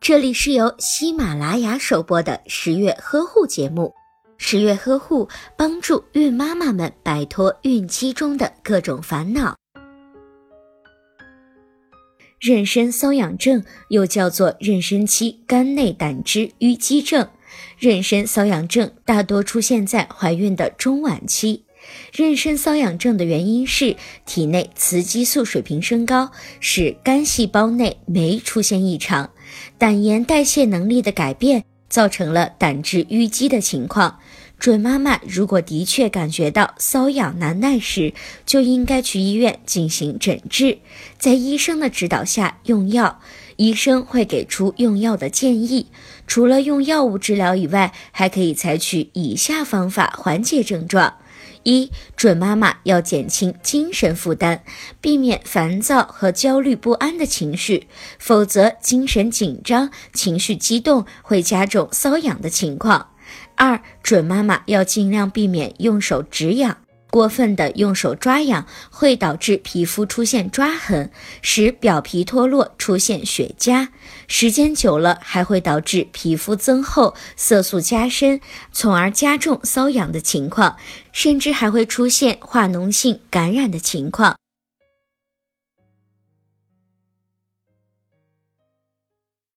这里是由喜马拉雅首播的十月呵护节目。十月呵护帮助孕妈妈们摆脱孕期中的各种烦恼。妊娠瘙痒症又叫做妊娠期肝内胆汁淤积症。妊娠瘙痒症大多出现在怀孕的中晚期。妊娠瘙痒症的原因是体内雌激素水平升高，使肝细胞内酶出现异常，胆盐代谢能力的改变，造成了胆汁淤积的情况。准妈妈如果的确感觉到瘙痒难耐时，就应该去医院进行诊治，在医生的指导下用药。医生会给出用药的建议，除了用药物治疗以外，还可以采取以下方法缓解症状。一准妈妈要减轻精神负担，避免烦躁和焦虑不安的情绪，否则精神紧张、情绪激动会加重瘙痒的情况。二准妈妈要尽量避免用手指痒。过分的用手抓痒会导致皮肤出现抓痕，使表皮脱落，出现血痂。时间久了，还会导致皮肤增厚、色素加深，从而加重瘙痒的情况，甚至还会出现化脓性感染的情况。